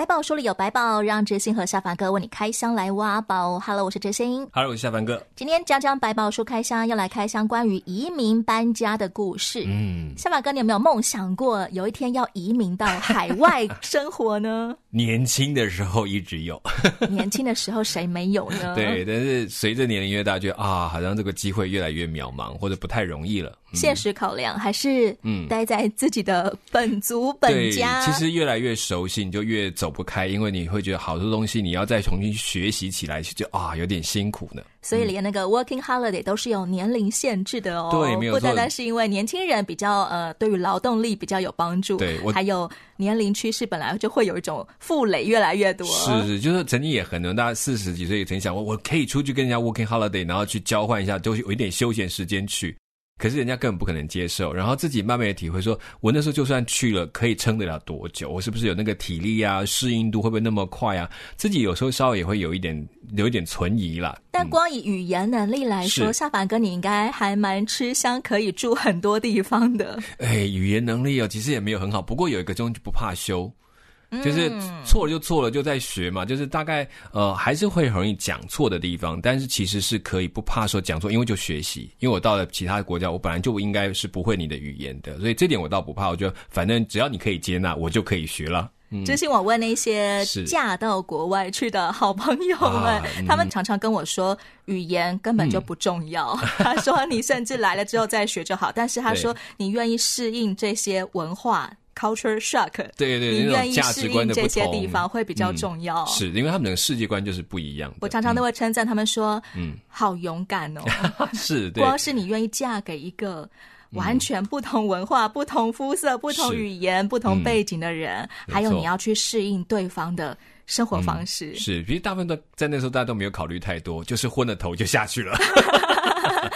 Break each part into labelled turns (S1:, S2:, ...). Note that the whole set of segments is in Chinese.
S1: 百宝书里有百宝，让哲星和夏凡哥为你开箱来挖宝。Hello，我是哲星。
S2: Hello，我是夏凡哥。
S1: 今天江江百宝书开箱要来开箱关于移民搬家的故事。嗯，夏凡哥，你有没有梦想过有一天要移民到海外生活呢？
S2: 年轻的时候一直有。
S1: 年轻的时候谁没有呢？
S2: 对，但是随着年龄越大，觉得啊，好像这个机会越来越渺茫，或者不太容易了。
S1: 嗯、现实考量还是嗯，待在自己的本族本家。
S2: 其实越来越熟悉，你就越走不开，因为你会觉得好多东西你要再重新学习起来，就啊有点辛苦呢。
S1: 所以连那个 working holiday 都是有年龄限制的哦。
S2: 对，没有错。
S1: 不单单是因为年轻人比较呃，对于劳动力比较有帮助，
S2: 对，
S1: 还有年龄趋势本来就会有一种负累越来越多。
S2: 是是，就是曾经也很多，大家四十几岁也曾经想过，我可以出去跟人家 working holiday，然后去交换一下，都有一点休闲时间去。可是人家根本不可能接受，然后自己慢慢的体会说，我那时候就算去了，可以撑得了多久？我是不是有那个体力啊？适应度会不会那么快啊？自己有时候稍微也会有一点有一点存疑啦。
S1: 但光以语言能力来说，夏凡哥你应该还蛮吃香，可以住很多地方的。
S2: 哎，语言能力哦，其实也没有很好，不过有一个东西不怕修。就是错了就错了，就在学嘛。就是大概呃还是会很容易讲错的地方，但是其实是可以不怕说讲错，因为就学习。因为我到了其他国家，我本来就应该是不会你的语言的，所以这点我倒不怕。我觉得反正只要你可以接纳，我就可以学了。嗯，
S1: 之前我问那些嫁到国外去的好朋友们，啊嗯、他们常常跟我说，语言根本就不重要。嗯、他说你甚至来了之后再学就好，但是他说你愿意适应这些文化。Culture shock，
S2: 对对对，
S1: 你愿意适应这些地方会比较重要，
S2: 嗯、是因为他们的世界观就是不一样。
S1: 我常常都会称赞他们说，嗯，好勇敢哦
S2: 是，
S1: 光是你愿意嫁给一个完全不同文化、嗯、不同肤色、不同语言、不同背景的人，嗯、还有你要去适应对方的生活方式。
S2: 嗯、是，其实大部分都在那时候大家都没有考虑太多，就是昏了头就下去了。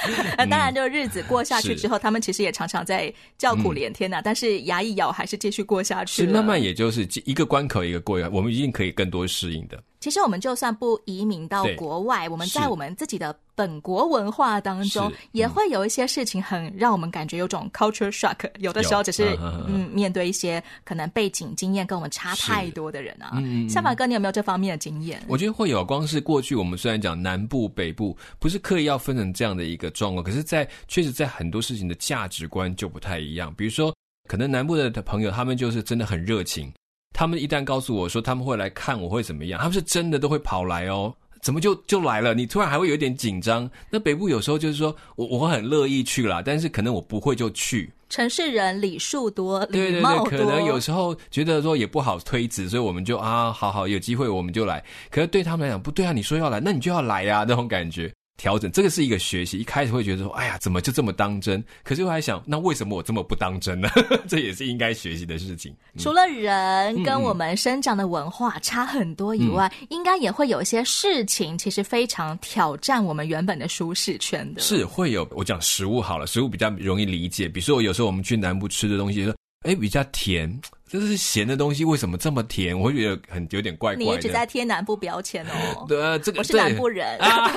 S1: 那当然，就日子过下去之后，嗯、他们其实也常常在叫苦连天呐、但是牙一咬，还是继续过下去。是
S2: 慢慢，也就是一个关口一个过，我们一定可以更多适应的。
S1: 其实我们就算不移民到国外，我们在我们自己的本国文化当中，也会有一些事情很让我们感觉有种 culture shock。有的时候只是嗯，面对一些可能背景经验跟我们差太多的人啊。嗯，夏凡哥，你有没有这方面的经验？
S2: 我觉得会有。光是过去我们虽然讲南部北部，不是刻意要分成这样的一个状况，可是，在确实在很多事情的价值观就不太一样。比如说，可能南部的朋友他们就是真的很热情。他们一旦告诉我说他们会来看我会怎么样，他们是真的都会跑来哦。怎么就就来了？你突然还会有点紧张。那北部有时候就是说我我很乐意去啦，但是可能我不会就去。
S1: 城市人礼数多，
S2: 对对对，可能有时候觉得说也不好推辞，所以我们就啊，好好有机会我们就来。可是对他们来讲不对啊，你说要来，那你就要来呀，那种感觉。调整，这个是一个学习。一开始会觉得说，哎呀，怎么就这么当真？可是我还想，那为什么我这么不当真呢？这也是应该学习的事情。
S1: 嗯、除了人跟我们生长的文化差很多以外，嗯、应该也会有一些事情，其实非常挑战我们原本的舒适圈的。
S2: 是会有，我讲食物好了，食物比较容易理解。比如说，有时候我们去南部吃的东西，说，哎，比较甜。这是咸的东西，为什么这么甜？我会觉得很有点怪怪的。
S1: 你一直在贴南部标签哦。
S2: 对，这个
S1: 我是南部人。
S2: 啊、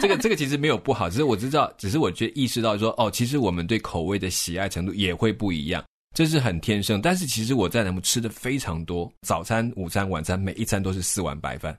S2: 这个这个其实没有不好，只是我知道，只是我觉得意识到说，哦，其实我们对口味的喜爱程度也会不一样，这是很天生。但是其实我在南部吃的非常多，早餐、午餐、晚餐，每一餐都是四碗白饭。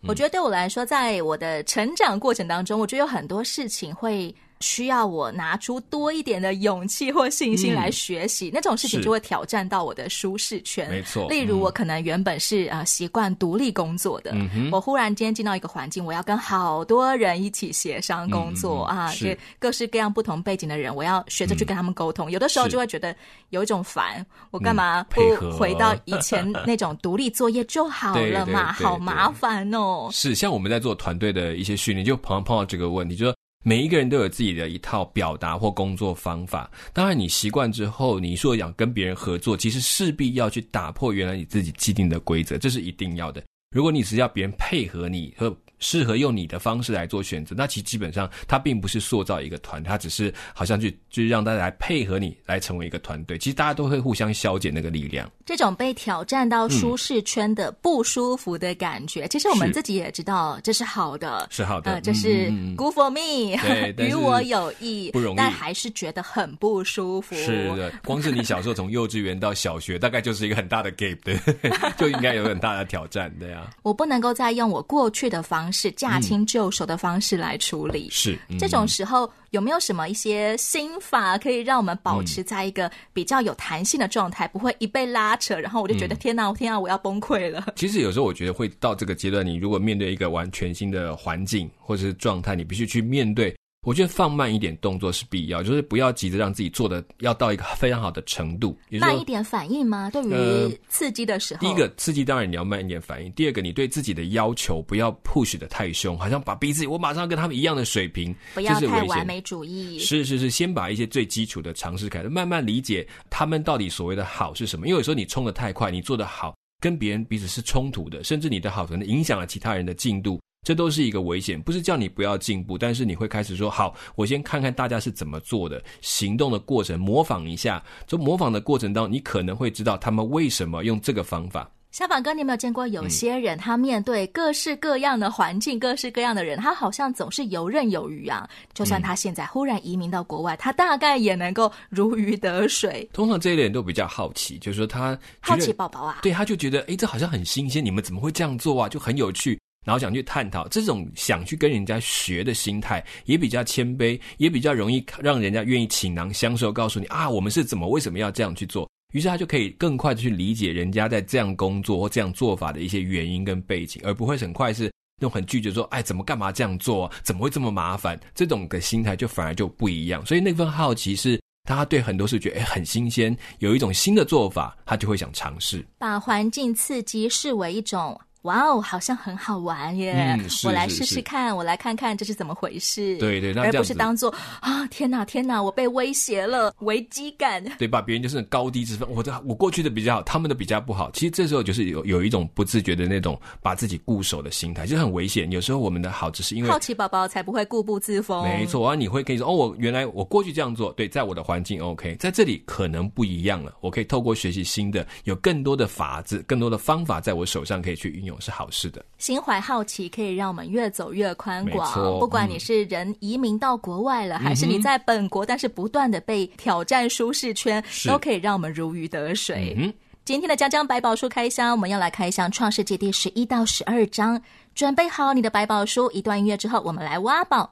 S2: 嗯、
S1: 我觉得对我来说，在我的成长过程当中，我觉得有很多事情会。需要我拿出多一点的勇气或信心来学习，嗯、那种事情就会挑战到我的舒适圈。
S2: 没错，
S1: 例如我可能原本是啊、呃、习惯独立工作的，嗯、我忽然间进到一个环境，我要跟好多人一起协商工作、嗯、啊，是各式各样不同背景的人，我要学着去跟他们沟通。嗯、有的时候就会觉得有一种烦，我干嘛不回到以前那种独立作业就好了嘛？好麻烦哦。
S2: 是，像我们在做团队的一些训练，就碰碰到这个问题，就说。每一个人都有自己的一套表达或工作方法。当然，你习惯之后，你说想跟别人合作，其实势必要去打破原来你自己既定的规则，这是一定要的。如果你是要别人配合你和适合用你的方式来做选择。那其实基本上，它并不是塑造一个团，它只是好像去就是让大家来配合你，来成为一个团队。其实大家都会互相消减那个力量。
S1: 这种被挑战到舒适圈的不舒服的感觉，嗯、其实我们自己也知道这是好的，
S2: 是好的，
S1: 呃、这是 good for me，与我有益，
S2: 不容易，
S1: 但还是觉得很不舒服。
S2: 是的，光是你小时候从幼稚园到小学，大概就是一个很大的 gap，对，就应该有很大的挑战，对啊。
S1: 我不能够再用我过去的方式，驾轻就熟的方式来处理。
S2: 是、嗯、
S1: 这种时候。有没有什么一些心法可以让我们保持在一个比较有弹性的状态，嗯、不会一被拉扯，然后我就觉得天哪，天啊，我要崩溃了。
S2: 其实有时候我觉得会到这个阶段，你如果面对一个完全新的环境或者是状态，你必须去面对。我觉得放慢一点动作是必要，就是不要急着让自己做的要到一个非常好的程度。
S1: 慢一点反应吗？对于刺激的时候，
S2: 呃、第一个刺激当然你要慢一点反应。第二个，你对自己的要求不要 push 的太凶，好像把逼自己我马上跟他们一样的水平，
S1: 不要太完美主义。
S2: 是是是，先把一些最基础的尝试开始，慢慢理解他们到底所谓的好是什么。因为有时候你冲的太快，你做的好跟别人彼此是冲突的，甚至你的好可能影响了其他人的进度。这都是一个危险，不是叫你不要进步，但是你会开始说好，我先看看大家是怎么做的，行动的过程模仿一下，从模仿的过程当中，你可能会知道他们为什么用这个方法。
S1: 小宝哥，你有没有见过有些人，他面对各式各样的环境、嗯、各式各样的人，他好像总是游刃有余啊？就算他现在忽然移民到国外，嗯、他大概也能够如鱼得水。
S2: 通常这一类人都比较好奇，就是说他
S1: 好奇宝宝啊，
S2: 对，他就觉得哎，这好像很新鲜，你们怎么会这样做啊？就很有趣。然后想去探讨这种想去跟人家学的心态，也比较谦卑，也比较容易让人家愿意倾囊相授，告诉你啊，我们是怎么为什么要这样去做。于是他就可以更快的去理解人家在这样工作或这样做法的一些原因跟背景，而不会很快是用很拒绝说，哎，怎么干嘛这样做？怎么会这么麻烦？这种的心态就反而就不一样。所以那份好奇是他对很多事觉得哎很新鲜，有一种新的做法，他就会想尝试。
S1: 把环境刺激视为一种。哇哦，好像很好玩耶！我来试试看，我来看看这是怎么回事。
S2: 对对，
S1: 而不是当做啊，天哪天哪，我被威胁了，危机感。
S2: 对，把别人就是高低之分，我的我过去的比较好，他们的比较不好。其实这时候就是有有一种不自觉的那种把自己固守的心态，就很危险。有时候我们的好只是因为
S1: 好奇宝宝才不会固步自封。
S2: 没错，啊，你会可以说哦，我原来我过去这样做，对，在我的环境 OK，在这里可能不一样了。我可以透过学习新的，有更多的法子，更多的方法在我手上可以去运用，是好事的。
S1: 心怀好奇可以让我们越走越宽广。不管你是人移民到国外了，嗯、还是你在本国，但是不断的被挑战舒适圈，都可以让我们如鱼得水。嗯、今天的江江百宝书开箱，我们要来开箱创世纪第十一到十二章。准备好你的百宝书，一段音乐之后，我们来挖宝。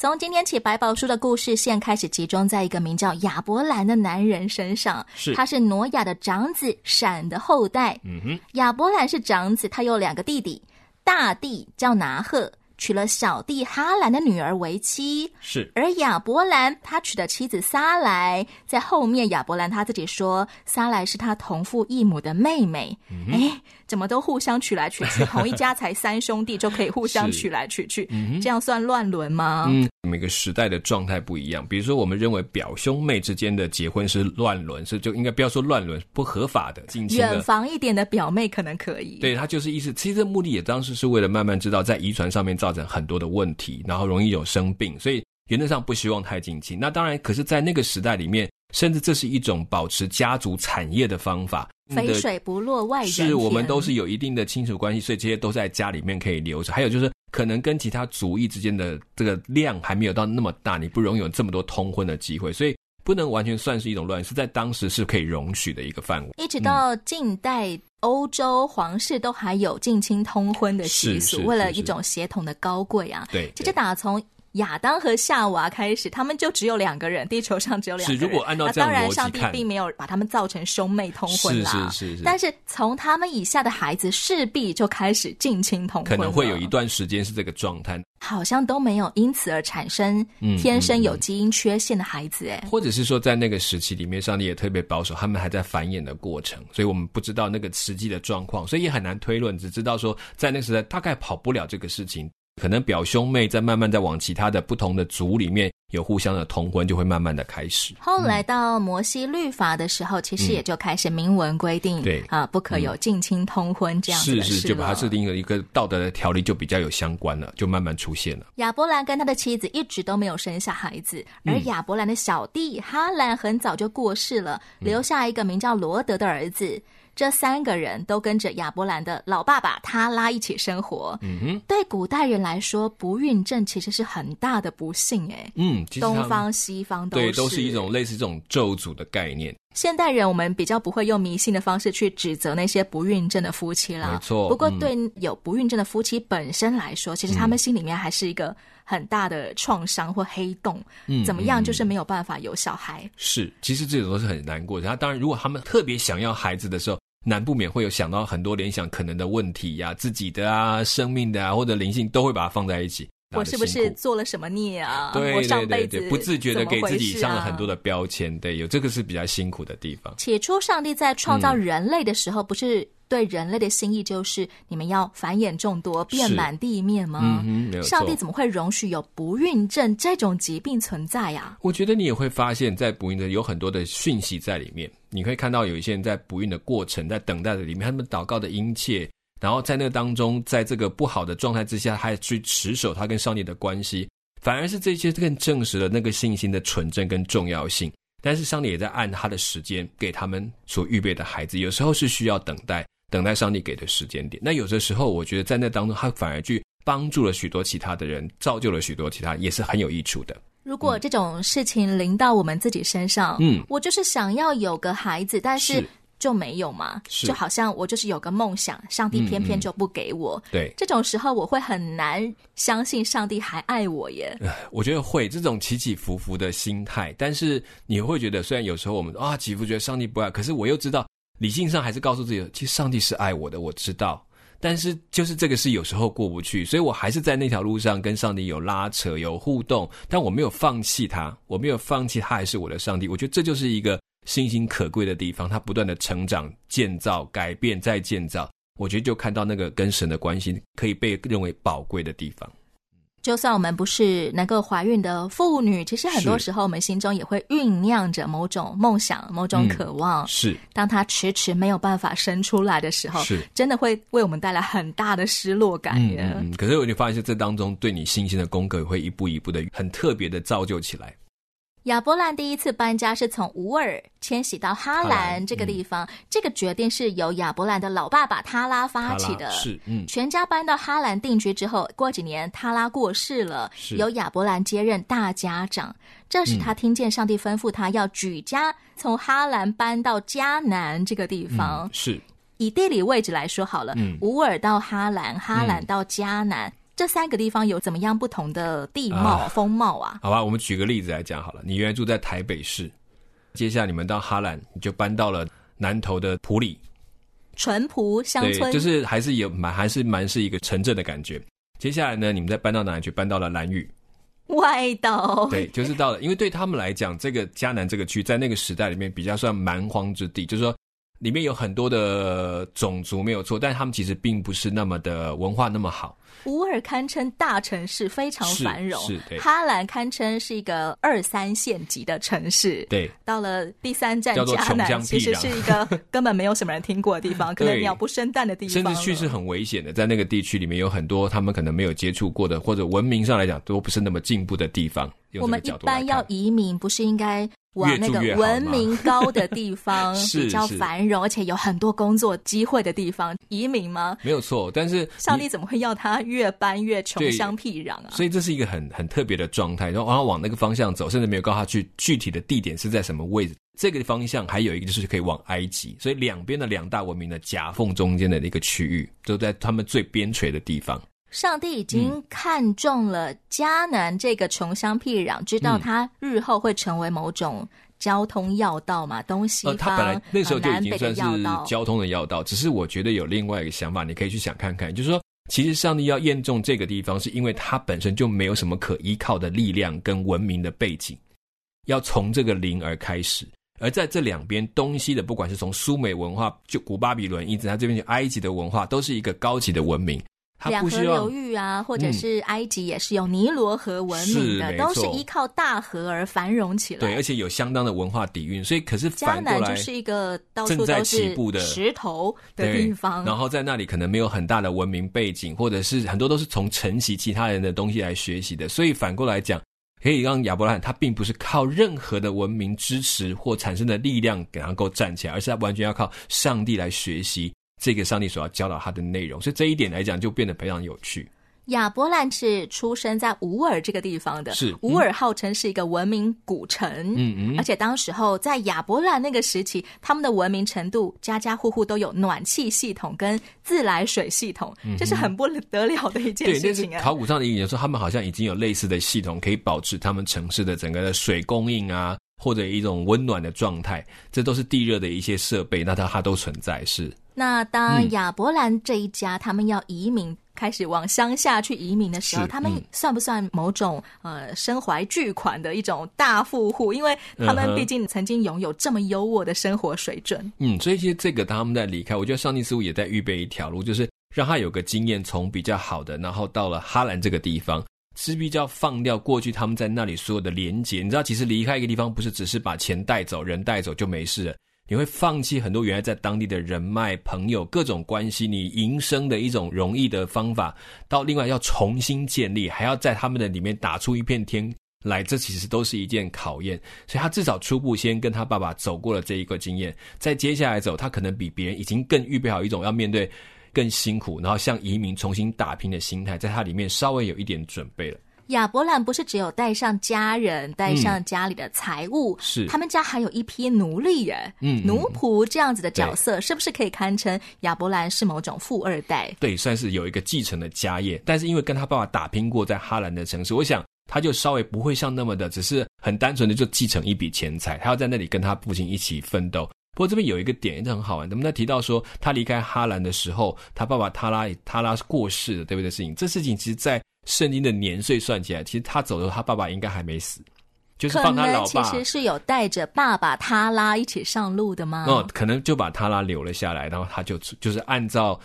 S1: 从今天起，百宝书的故事线开始集中在一个名叫亚伯兰的男人身上。
S2: 是，
S1: 他是挪亚的长子闪的后代。
S2: 嗯哼，
S1: 亚伯兰是长子，他有两个弟弟，大弟叫拿鹤，娶了小弟哈兰的女儿为妻。
S2: 是，
S1: 而亚伯兰他娶的妻子撒莱，在后面亚伯兰他自己说，撒莱是他同父异母的妹妹。嗯怎么都互相娶来娶去，同一家才三兄弟就可以互相娶来娶去，嗯、这样算乱伦吗？
S2: 嗯，每个时代的状态不一样。比如说，我们认为表兄妹之间的结婚是乱伦，是就应该不要说乱伦，不合法的。近亲的，
S1: 远房一点的表妹可能可以。
S2: 对，他就是意思，其实这目的也当时是为了慢慢知道在遗传上面造成很多的问题，然后容易有生病，所以原则上不希望太近亲。那当然，可是在那个时代里面。甚至这是一种保持家族产业的方法，
S1: 肥水不落外人。
S2: 是我们都是有一定的亲属关系，所以这些都在家里面可以留着。还有就是，可能跟其他族裔之间的这个量还没有到那么大，你不容易有这么多通婚的机会，所以不能完全算是一种乱，是在当时是可以容许的一个范围。
S1: 一直到近代，欧洲皇室都还有近亲通婚的习俗，为了一种血统的高贵啊。
S2: 对，
S1: 其实打从亚当和夏娃开始，他们就只有两个人，地球上只有两个人。
S2: 是，如果按照这样当然上帝
S1: 并没有把他们造成兄妹通婚啦。
S2: 是是是是。
S1: 但是从他们以下的孩子，势必就开始近亲通婚，
S2: 可能会有一段时间是这个状态。
S1: 好像都没有因此而产生天生有基因缺陷的孩子，哎，
S2: 或者是说在那个时期里面，上帝也特别保守，他们还在繁衍的过程，所以我们不知道那个实际的状况，所以也很难推论，只知道说在那个时代大概跑不了这个事情。可能表兄妹在慢慢在往其他的不同的族里面有互相的通婚，就会慢慢的开始。
S1: 后来到摩西律法的时候，嗯、其实也就开始明文规定，对啊，不可有近亲通婚这样子的事。
S2: 是是，就把它设定了一个道德的条例，就比较有相关了，就慢慢出现了。
S1: 亚伯兰跟他的妻子一直都没有生下孩子，而亚伯兰的小弟哈兰很早就过世了，留下一个名叫罗德的儿子。这三个人都跟着亚伯兰的老爸爸他拉一起生活。嗯哼，对古代人来说，不孕症其实是很大的不幸哎。
S2: 嗯，
S1: 东方西方
S2: 对，都是一种类似这种咒诅的概念。
S1: 现代人我们比较不会用迷信的方式去指责那些不孕症的夫妻啦。
S2: 没错。
S1: 不过对有不孕症的夫妻本身来说，嗯、其实他们心里面还是一个很大的创伤或黑洞。嗯，怎么样，就是没有办法有小孩。嗯、
S2: 是，其实这种都是很难过的。他当然，如果他们特别想要孩子的时候。难不免会有想到很多联想可能的问题呀、啊，自己的啊、生命的啊，或者灵性都会把它放在一起。
S1: 我是不是做了什么孽啊？
S2: 对对对对，对，
S1: 啊、
S2: 不自觉的给自己上了很多的标签。对，有这个是比较辛苦的地方。
S1: 起初，上帝在创造人类的时候，不是对人类的心意就是你们要繁衍众多，遍满地面吗？嗯。上帝怎么会容许有不孕症这种疾病存在呀、啊？
S2: 我觉得你也会发现，在不孕症有很多的讯息在里面。你可以看到有一些人在不孕的过程，在等待的里面，他们祷告的殷切。然后在那当中，在这个不好的状态之下，还去持守他跟上帝的关系，反而是这些更证实了那个信心的纯正跟重要性。但是上帝也在按他的时间给他们所预备的孩子，有时候是需要等待，等待上帝给的时间点。那有的时候，我觉得在那当中，他反而去帮助了许多其他的人，造就了许多其他，也是很有益处的。
S1: 如果这种事情临到我们自己身上，嗯，我就是想要有个孩子，但是。就没有嘛？就好像我就是有个梦想，上帝偏偏就不给我。
S2: 嗯嗯、对，
S1: 这种时候我会很难相信上帝还爱我耶。
S2: 我觉得会这种起起伏伏的心态，但是你会觉得，虽然有时候我们啊起伏觉得上帝不爱，可是我又知道理性上还是告诉自己，其实上帝是爱我的，我知道。但是就是这个事有时候过不去，所以我还是在那条路上跟上帝有拉扯、有互动，但我没有放弃他，我没有放弃他，还是我的上帝。我觉得这就是一个。信心可贵的地方，他不断的成长、建造、改变、再建造。我觉得就看到那个跟神的关系可以被认为宝贵的地方。
S1: 就算我们不是能够怀孕的妇女，其实很多时候我们心中也会酝酿着某种梦想、某种渴望。
S2: 嗯、是，
S1: 当它迟迟没有办法生出来的时候，是真的会为我们带来很大的失落感。嗯，嗯，
S2: 嗯，可是我就发现，这当中对你信心的功课会一步一步的很特别的造就起来。
S1: 亚伯兰第一次搬家是从乌尔迁徙到哈兰这个地方，嗯、这个决定是由亚伯兰的老爸爸塔拉发起的。
S2: 是，嗯，
S1: 全家搬到哈兰定居之后，过几年塔拉过世了，由亚伯兰接任大家长。这时他听见上帝吩咐他要举家从哈兰搬到迦南这个地方。
S2: 嗯、是，
S1: 以地理位置来说好了，嗯，乌尔到哈兰，哈兰到迦南。嗯这三个地方有怎么样不同的地貌、啊、风貌啊？
S2: 好吧，我们举个例子来讲好了。你原来住在台北市，接下来你们到哈兰，你就搬到了南投的埔里，
S1: 淳朴乡村，
S2: 就是还是有蛮还是蛮是一个城镇的感觉。接下来呢，你们再搬到哪里去？搬到了兰屿
S1: 外岛，
S2: 对，就是到了，因为对他们来讲，这个迦南这个区在那个时代里面比较算蛮荒之地，就是说。里面有很多的种族没有错，但是他们其实并不是那么的文化那么好。
S1: 乌尔堪称大城市，非常繁荣。
S2: 是，是对。
S1: 哈兰堪称是一个二三线级的城市。
S2: 对。
S1: 到了第三站迦南，其实是一个 根本没有什么人听过的地方，可能鸟不生蛋的地方。
S2: 甚至去是很危险的，在那个地区里面有很多他们可能没有接触过的，或者文明上来讲都不是那么进步的地方。
S1: 我们一般要移民，不是应该？往那个文明高的地方，比较繁荣，而且有很多工作机会的地方，移民吗？
S2: 没有错，但是
S1: 上帝怎么会要他越搬越穷乡僻壤啊？
S2: 所以这是一个很很特别的状态，然后往往那个方向走，甚至没有告诉他去具体的地点是在什么位置。这个方向还有一个就是可以往埃及，所以两边的两大文明的夹缝中间的一个区域，都在他们最边陲的地方。
S1: 上帝已经看中了迦南这个穷乡僻壤，知道他日后会成为某种交通要道嘛，东西方、
S2: 呃、他本来那时候就已经算是交通的要道。只是我觉得有另外一个想法，你可以去想看看，就是说，其实上帝要验证这个地方，是因为它本身就没有什么可依靠的力量跟文明的背景，要从这个零而开始。而在这两边东西的，不管是从苏美文化，就古巴比伦，一直它这边就埃及的文化，都是一个高级的文明。
S1: 两河流域啊，或者是埃及也是有尼罗河文明的，嗯、都是依靠大河而繁荣起来。
S2: 对，而且有相当的文化底蕴。所以，可是反过来，
S1: 迦南就是一个到处都是石头的地方。
S2: 然后在那里可能没有很大的文明背景，或者是很多都是从承袭其他人的东西来学习的。所以反过来讲。可以让亚伯拉罕他并不是靠任何的文明支持或产生的力量给他能够站起来，而是他完全要靠上帝来学习这个上帝所要教导他的内容。所以这一点来讲就变得非常有趣。
S1: 亚伯兰是出生在乌尔这个地方的，
S2: 是
S1: 乌尔号称是一个文明古城，
S2: 嗯嗯，
S1: 而且当时候在亚伯兰那个时期，他们的文明程度，家家户户都有暖气系统跟自来水系统，嗯、这是很不得了的一件事情啊。
S2: 考古上的研究说，他们好像已经有类似的系统，可以保持他们城市的整个的水供应啊，或者一种温暖的状态，这都是地热的一些设备，那它它都存在。是。那
S1: 当亚伯兰这一家、嗯、他们要移民。开始往乡下去移民的时候，嗯、他们算不算某种呃身怀巨款的一种大富户？因为他们毕竟曾经拥有这么优渥的生活水准。
S2: 嗯，所以其实这个他们在离开，我觉得上帝似乎也在预备一条路，就是让他有个经验，从比较好的，然后到了哈兰这个地方，势必就要放掉过去他们在那里所有的连接。你知道，其实离开一个地方，不是只是把钱带走，人带走就没事了。你会放弃很多原来在当地的人脉、朋友、各种关系，你营生的一种容易的方法，到另外要重新建立，还要在他们的里面打出一片天来，这其实都是一件考验。所以他至少初步先跟他爸爸走过了这一个经验，在接下来走，他可能比别人已经更预备好一种要面对更辛苦，然后向移民重新打拼的心态，在他里面稍微有一点准备了。
S1: 亚伯兰不是只有带上家人，带上家里的财物，
S2: 嗯、是
S1: 他们家还有一批奴隶人，
S2: 嗯，
S1: 奴仆这样子的角色，是不是可以堪称亚伯兰是某种富二代？
S2: 对，算是有一个继承的家业，但是因为跟他爸爸打拼过在哈兰的城市，我想他就稍微不会像那么的，只是很单纯的就继承一笔钱财，他要在那里跟他父亲一起奋斗。不过这边有一个点也是很好玩，我们在提到说他离开哈兰的时候，他爸爸他拉他拉是过世的，对不对？事情这事情其实，在圣经的年岁算起来，其实他走的时候，他爸爸应该还没死，就是放他老爸。
S1: 其实是有带着爸爸他拉一起上路的吗？
S2: 哦，可能就把他拉留了下来，然后他就就是按照。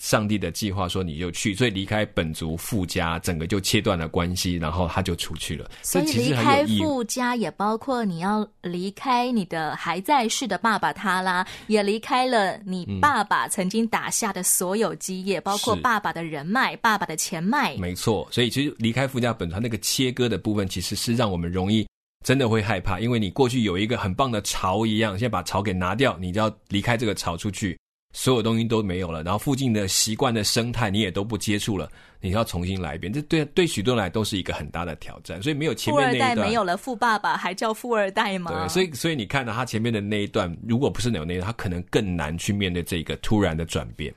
S2: 上帝的计划说你就去，所以离开本族富家，整个就切断了关系，然后他就出去了。
S1: 所以离开富家也包括你要离开你的还在世的爸爸他啦，也离开了你爸爸曾经打下的所有基业，嗯、包括爸爸的人脉、爸爸的钱脉。
S2: 没错，所以其实离开富家本族，他那个切割的部分，其实是让我们容易真的会害怕，因为你过去有一个很棒的巢一样，现在把巢给拿掉，你就要离开这个巢出去。所有东西都没有了，然后附近的习惯的生态你也都不接触了，你要重新来一遍，这对对许多人来都是一个很大的挑战。所以没有前面那一段，
S1: 富二代没有了富爸爸，还叫富二代吗？
S2: 对，所以所以你看到他前面的那一段，如果不是有那一段，他可能更难去面对这个突然的转变。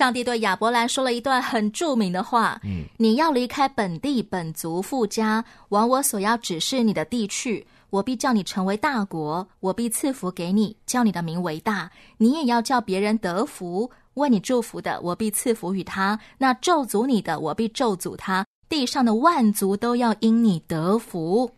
S1: 上帝对亚伯兰说了一段很著名的话：“嗯，你要离开本地本族富家，往我所要指示你的地去。我必叫你成为大国，我必赐福给你，叫你的名为大。你也要叫别人得福。为你祝福的，我必赐福与他；那咒诅你的，我必咒诅他。地上的万族都要因你得福。”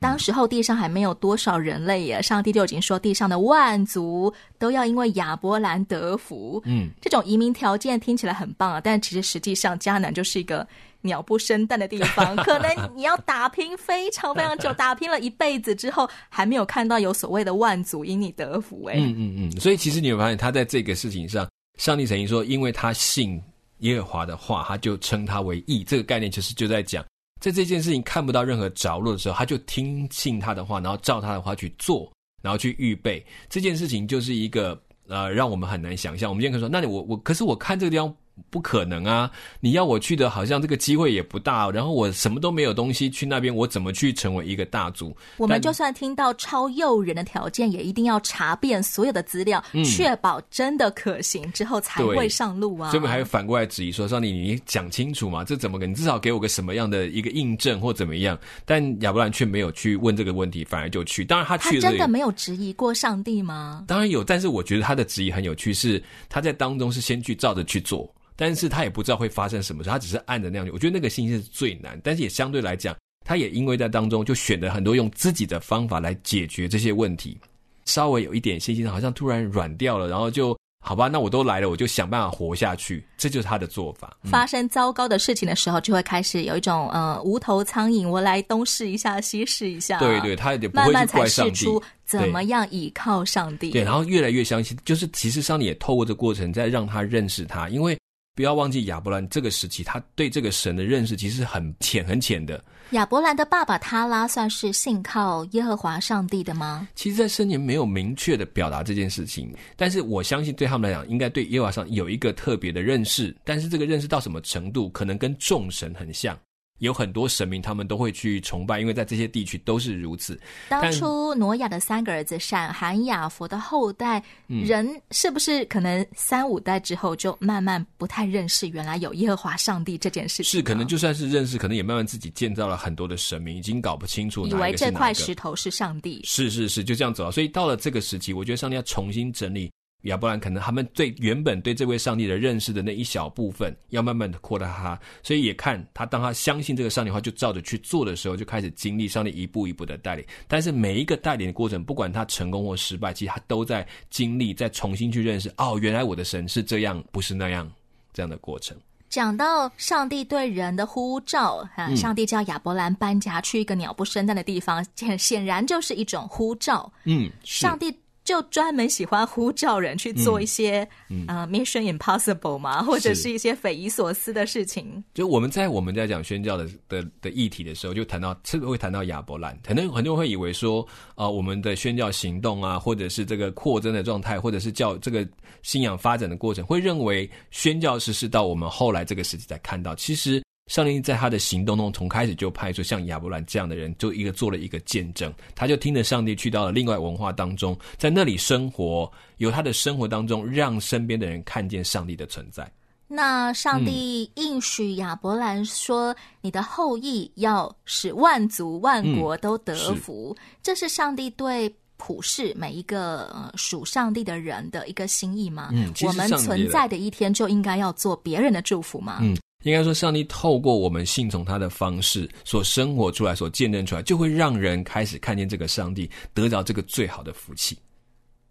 S1: 当时候地上还没有多少人类耶，上帝就已经说地上的万族都要因为亚伯兰得福。
S2: 嗯，
S1: 这种移民条件听起来很棒啊，但其实实际上迦南就是一个鸟不生蛋的地方，可能你要打拼非常非常久，打拼了一辈子之后，还没有看到有所谓的万族因你得福。哎，
S2: 嗯嗯嗯，所以其实你会发现他在这个事情上，上帝曾经说，因为他信耶和华的话，他就称他为义。这个概念其实就在讲。在这件事情看不到任何着落的时候，他就听信他的话，然后照他的话去做，然后去预备这件事情，就是一个呃，让我们很难想象。我们今天可以说，那你我我，可是我看这个地方。不可能啊！你要我去的，好像这个机会也不大。然后我什么都没有东西去那边，我怎么去成为一个大族？
S1: 我们就算听到超诱人的条件，也一定要查遍所有的资料，嗯、确保真的可行之后才会上路啊！
S2: 所以我们还反过来质疑说：“上帝，你讲清楚嘛？这怎么个？你至少给我个什么样的一个印证或怎么样？”但亚伯兰却没有去问这个问题，反而就去。当然，他去了，
S1: 他真的没有质疑过上帝吗？
S2: 当然有，但是我觉得他的质疑很有趣，是他在当中是先去照着去做。但是他也不知道会发生什么事，他只是按着那样去。我觉得那个信心是最难，但是也相对来讲，他也因为在当中就选了很多用自己的方法来解决这些问题，稍微有一点信心，好像突然软掉了，然后就好吧，那我都来了，我就想办法活下去，这就是他的做法。
S1: 嗯、发生糟糕的事情的时候，就会开始有一种呃无头苍蝇，我来东试一下，西试一下，
S2: 对对，他也不会去怪上帝，慢慢才试出
S1: 怎么样依靠上帝
S2: 对。对，然后越来越相信，就是其实上帝也透过这过程在让他认识他，因为。不要忘记亚伯兰这个时期，他对这个神的认识其实很浅很浅的。
S1: 亚伯兰的爸爸他拉算是信靠耶和华上帝的吗？
S2: 其实，在圣经没有明确的表达这件事情，但是我相信对他们来讲，应该对耶和华上有一个特别的认识。但是这个认识到什么程度，可能跟众神很像。有很多神明，他们都会去崇拜，因为在这些地区都是如此。
S1: 当初挪亚的三个儿子闪、含、雅佛的后代，嗯、人是不是可能三五代之后就慢慢不太认识原来有耶和华上帝这件事情？
S2: 是，可能就算是认识，可能也慢慢自己建造了很多的神明，已经搞不清楚。以为这块
S1: 石头是上帝。
S2: 是是是，就这样走了。所以到了这个时期，我觉得上帝要重新整理。亚伯兰可能他们最原本对这位上帝的认识的那一小部分，要慢慢的扩大他，所以也看他当他相信这个上帝的话，就照着去做的时候，就开始经历上帝一步一步的带领。但是每一个带领的过程，不管他成功或失败，其实他都在经历，再重新去认识。哦，原来我的神是这样，不是那样这样的过程。
S1: 讲到上帝对人的呼召，啊，上帝叫亚伯兰搬家去一个鸟不生蛋的地方，显显然就是一种呼召。嗯，上帝。就专门喜欢呼召人去做一些，嗯，嗯、uh, Mission Impossible 嘛，或者是一些匪夷所思的事情。
S2: 就我们在我们在讲宣教的的的议题的时候，就谈到，是不是会谈到亚伯兰？可能很多人会以为说，啊、呃，我们的宣教行动啊，或者是这个扩增的状态，或者是教这个信仰发展的过程，会认为宣教士是到我们后来这个时期才看到。其实。上帝在他的行动中，从开始就派出像亚伯兰这样的人，就一个做了一个见证。他就听着上帝去到了另外文化当中，在那里生活，由他的生活当中，让身边的人看见上帝的存在。
S1: 那上帝应许亚伯兰说：“嗯、你的后裔要使万族万国都得福。嗯”这是上帝对普世每一个属上帝的人的一个心意吗？嗯，我们存在的一天就应该要做别人的祝福吗？
S2: 嗯。应该说，上帝透过我们信从他的方式所生活出来、所见证出来，就会让人开始看见这个上帝，得着这个最好的福气。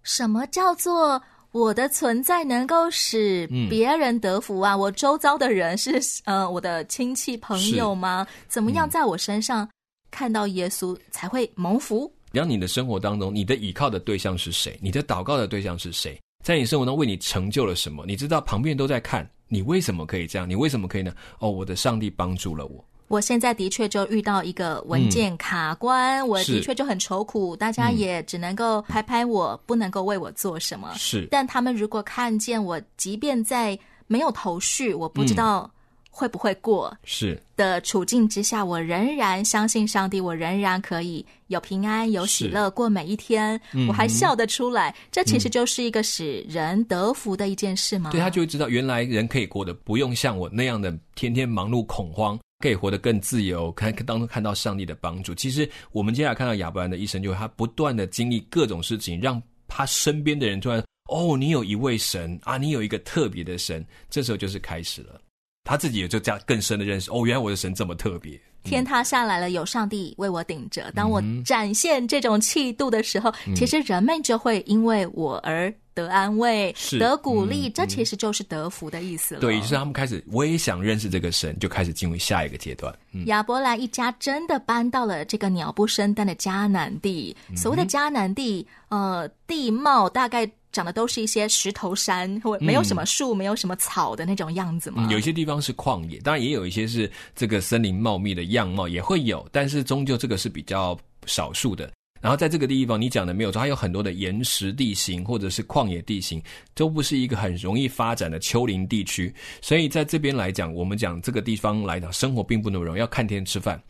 S1: 什么叫做我的存在能够使别人得福啊？嗯、我周遭的人是呃我的亲戚朋友吗？怎么样在我身上看到耶稣才会蒙福？
S2: 然后你的生活当中，你的依靠的对象是谁？你的祷告的对象是谁？在你生活中为你成就了什么？你知道旁边都在看。你为什么可以这样？你为什么可以呢？哦，我的上帝帮助了我。
S1: 我现在的确就遇到一个文件卡关，嗯、我的确就很愁苦。大家也只能够拍拍我，嗯、不能够为我做什么。
S2: 是，
S1: 但他们如果看见我，即便在没有头绪，我不知道、嗯。会不会过是的处境之下，我仍然相信上帝，我仍然可以有平安、有喜乐过每一天，我还笑得出来。这其实就是一个使人得福的一件事吗？
S2: 对，他就会知道，原来人可以过得不用像我那样的天天忙碌恐慌，可以活得更自由。看当中看到上帝的帮助。其实我们接下来看到亚伯兰的一生，就是他不断的经历各种事情，让他身边的人突然哦，你有一位神啊，你有一个特别的神，这时候就是开始了。他自己也就加更深的认识哦，原来我的神这么特别。
S1: 天塌下来了，有上帝为我顶着。当我展现这种气度的时候，嗯、其实人们就会因为我而得安慰、得鼓励。嗯、这其实就是得福的意思了。
S2: 对，就是他们开始，我也想认识这个神，就开始进入下一个阶段。嗯、
S1: 亚伯兰一家真的搬到了这个鸟不生蛋的迦南地。所谓的迦南地，呃，地貌大概。长的都是一些石头山，或没有什么树，嗯、没有什么草的那种样子嘛、
S2: 嗯。有些地方是旷野，当然也有一些是这个森林茂密的样貌也会有，但是终究这个是比较少数的。然后在这个地方，你讲的没有错，它有很多的岩石地形或者是旷野地形，都不是一个很容易发展的丘陵地区。所以在这边来讲，我们讲这个地方来讲，生活并不那么容易，要看天吃饭。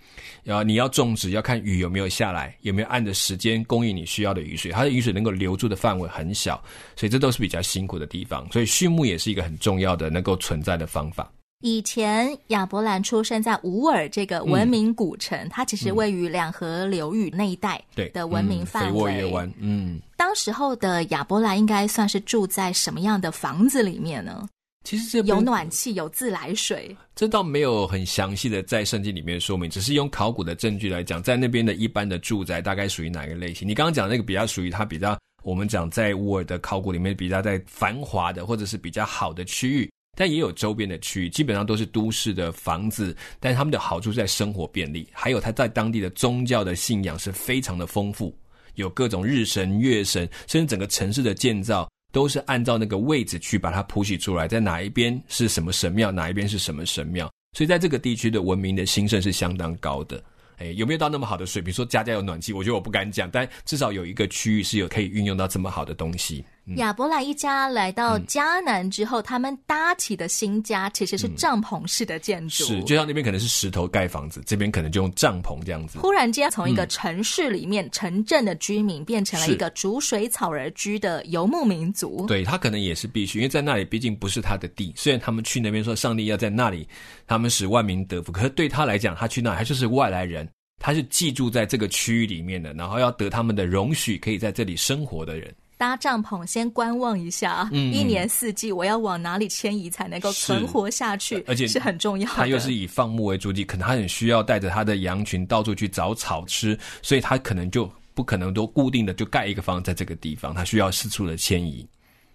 S2: 然后你要种植，要看雨有没有下来，有没有按着时间供应你需要的雨水。它的雨水能够留住的范围很小，所以这都是比较辛苦的地方。所以畜牧也是一个很重要的能够存在的方法。
S1: 以前亚伯兰出生在乌尔这个文明古城，嗯、它其实位于两河流域那一带的文明范围。
S2: 肥沃湾，嗯，
S1: 当时候的亚伯兰应该算是住在什么样的房子里面呢？
S2: 其实这
S1: 有暖气，有自来水。
S2: 这倒没有很详细的在圣经里面说明，只是用考古的证据来讲，在那边的一般的住宅大概属于哪个类型？你刚刚讲那个比较属于它比较，我们讲在乌尔的考古里面比较在繁华的或者是比较好的区域。但也有周边的区域，基本上都是都市的房子，但是他们的好处在生活便利，还有他在当地的宗教的信仰是非常的丰富，有各种日神、月神，甚至整个城市的建造都是按照那个位置去把它谱写出来，在哪一边是什么神庙，哪一边是什么神庙，所以在这个地区的文明的兴盛是相当高的。诶，有没有到那么好的水平？说家家有暖气，我觉得我不敢讲，但至少有一个区域是有可以运用到这么好的东西。
S1: 亚伯拉一家来到迦南之后，嗯、他们搭起的新家其实是帐篷式的建筑，
S2: 是就像那边可能是石头盖房子，这边可能就用帐篷这样子。
S1: 忽然间，从一个城市里面、嗯、城镇的居民，变成了一个逐水草而居的游牧民族。
S2: 对，他可能也是必须，因为在那里毕竟不是他的地。虽然他们去那边说上帝要在那里，他们使万民得福，可是对他来讲，他去那里他就是外来人，他是寄住在这个区域里面的，然后要得他们的容许，可以在这里生活的人。
S1: 搭帐篷，先观望一下。嗯，一年四季，我要往哪里迁移才能够存活下去？而且是很重要的。
S2: 他又是以放牧为主体，可能他很需要带着他的羊群到处去找草吃，所以他可能就不可能都固定的就盖一个房在这个地方，他需要四处的迁移。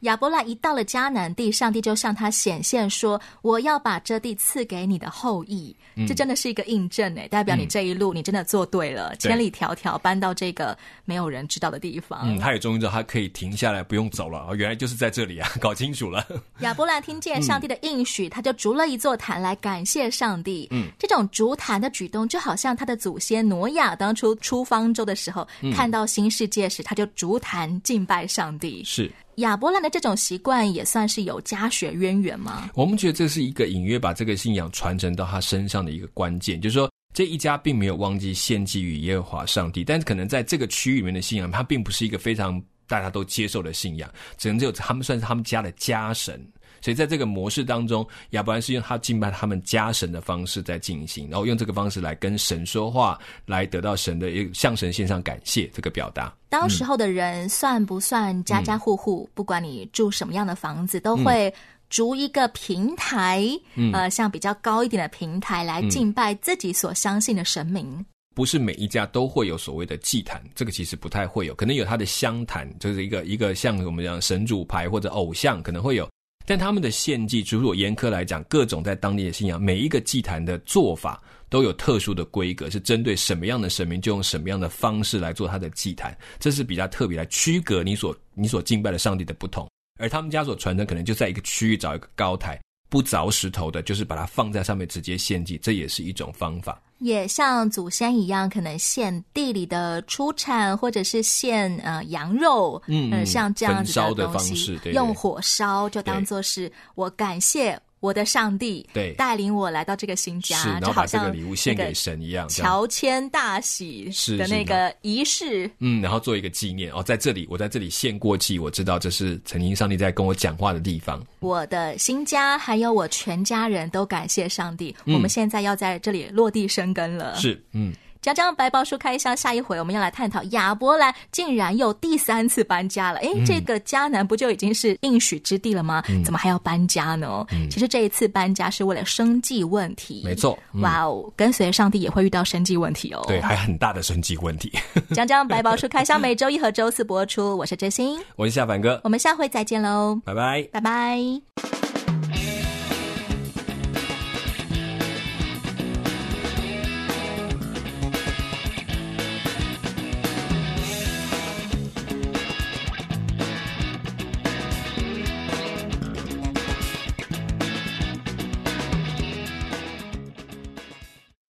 S1: 亚伯拉一到了迦南地，上帝就向他显现说：“我要把这地赐给你的后裔。嗯”这真的是一个印证诶，代表你这一路你真的做对了，嗯、千里迢迢搬到这个没有人知道的地方。
S2: 嗯，他也终于知道他可以停下来，不用走了。哦，原来就是在这里啊，搞清楚了。
S1: 亚伯拉听见上帝的应许，嗯、他就筑了一座坛来感谢上帝。嗯，这种筑坛的举动，就好像他的祖先挪亚当初出方舟的时候，嗯、看到新世界时，他就筑坛敬拜上帝。
S2: 是。
S1: 亚伯兰的这种习惯也算是有家学渊源吗？
S2: 我们觉得这是一个隐约把这个信仰传承到他身上的一个关键，就是说这一家并没有忘记献祭于耶和华上帝，但是可能在这个区域里面的信仰，它并不是一个非常大家都接受的信仰，只能只有他们算是他们家的家神。所以在这个模式当中，亚伯兰是用他敬拜他们家神的方式在进行，然后用这个方式来跟神说话，来得到神的一个向神献上感谢这个表达。
S1: 当时候的人算不算家家户户，嗯、不管你住什么样的房子，都会逐一个平台，嗯、呃，像比较高一点的平台来敬拜自己所相信的神明。
S2: 不是每一家都会有所谓的祭坛，这个其实不太会有，可能有他的香坛，就是一个一个像我们讲神主牌或者偶像可能会有。但他们的献祭，如果严苛来讲，各种在当地的信仰，每一个祭坛的做法都有特殊的规格，是针对什么样的神明，就用什么样的方式来做他的祭坛，这是比较特别来区隔你所你所敬拜的上帝的不同。而他们家所传承，可能就在一个区域找一个高台，不凿石头的，就是把它放在上面直接献祭，这也是一种方法。
S1: 也像祖先一样，可能献地里的出产，或者是献呃羊肉，嗯，嗯，像这样子的东西，
S2: 的方式对对，
S1: 用火烧，就当做是我感谢。我的上帝对带领我来到这个新家，
S2: 是然后把这个礼物献给神一样，
S1: 乔迁大喜是的那个仪式，
S2: 嗯，然后做一个纪念哦，在这里我在这里献过祭，我知道这是曾经上帝在跟我讲话的地方。
S1: 我的新家还有我全家人都感谢上帝，嗯、我们现在要在这里落地生根了。
S2: 是，嗯。
S1: 讲讲白宝书开箱，下一回我们要来探讨亚伯兰竟然又第三次搬家了。哎，这个迦南不就已经是应许之地了吗？嗯、怎么还要搬家呢？嗯、其实这一次搬家是为了生计问题。
S2: 没错，
S1: 嗯、哇哦，跟随上帝也会遇到生计问题哦。
S2: 对，还很大的生计问题。
S1: 讲讲白宝书开箱，每周一和周四播出。我是真心，
S2: 我是夏凡哥，
S1: 我们下回再见喽，
S2: 拜拜，
S1: 拜拜。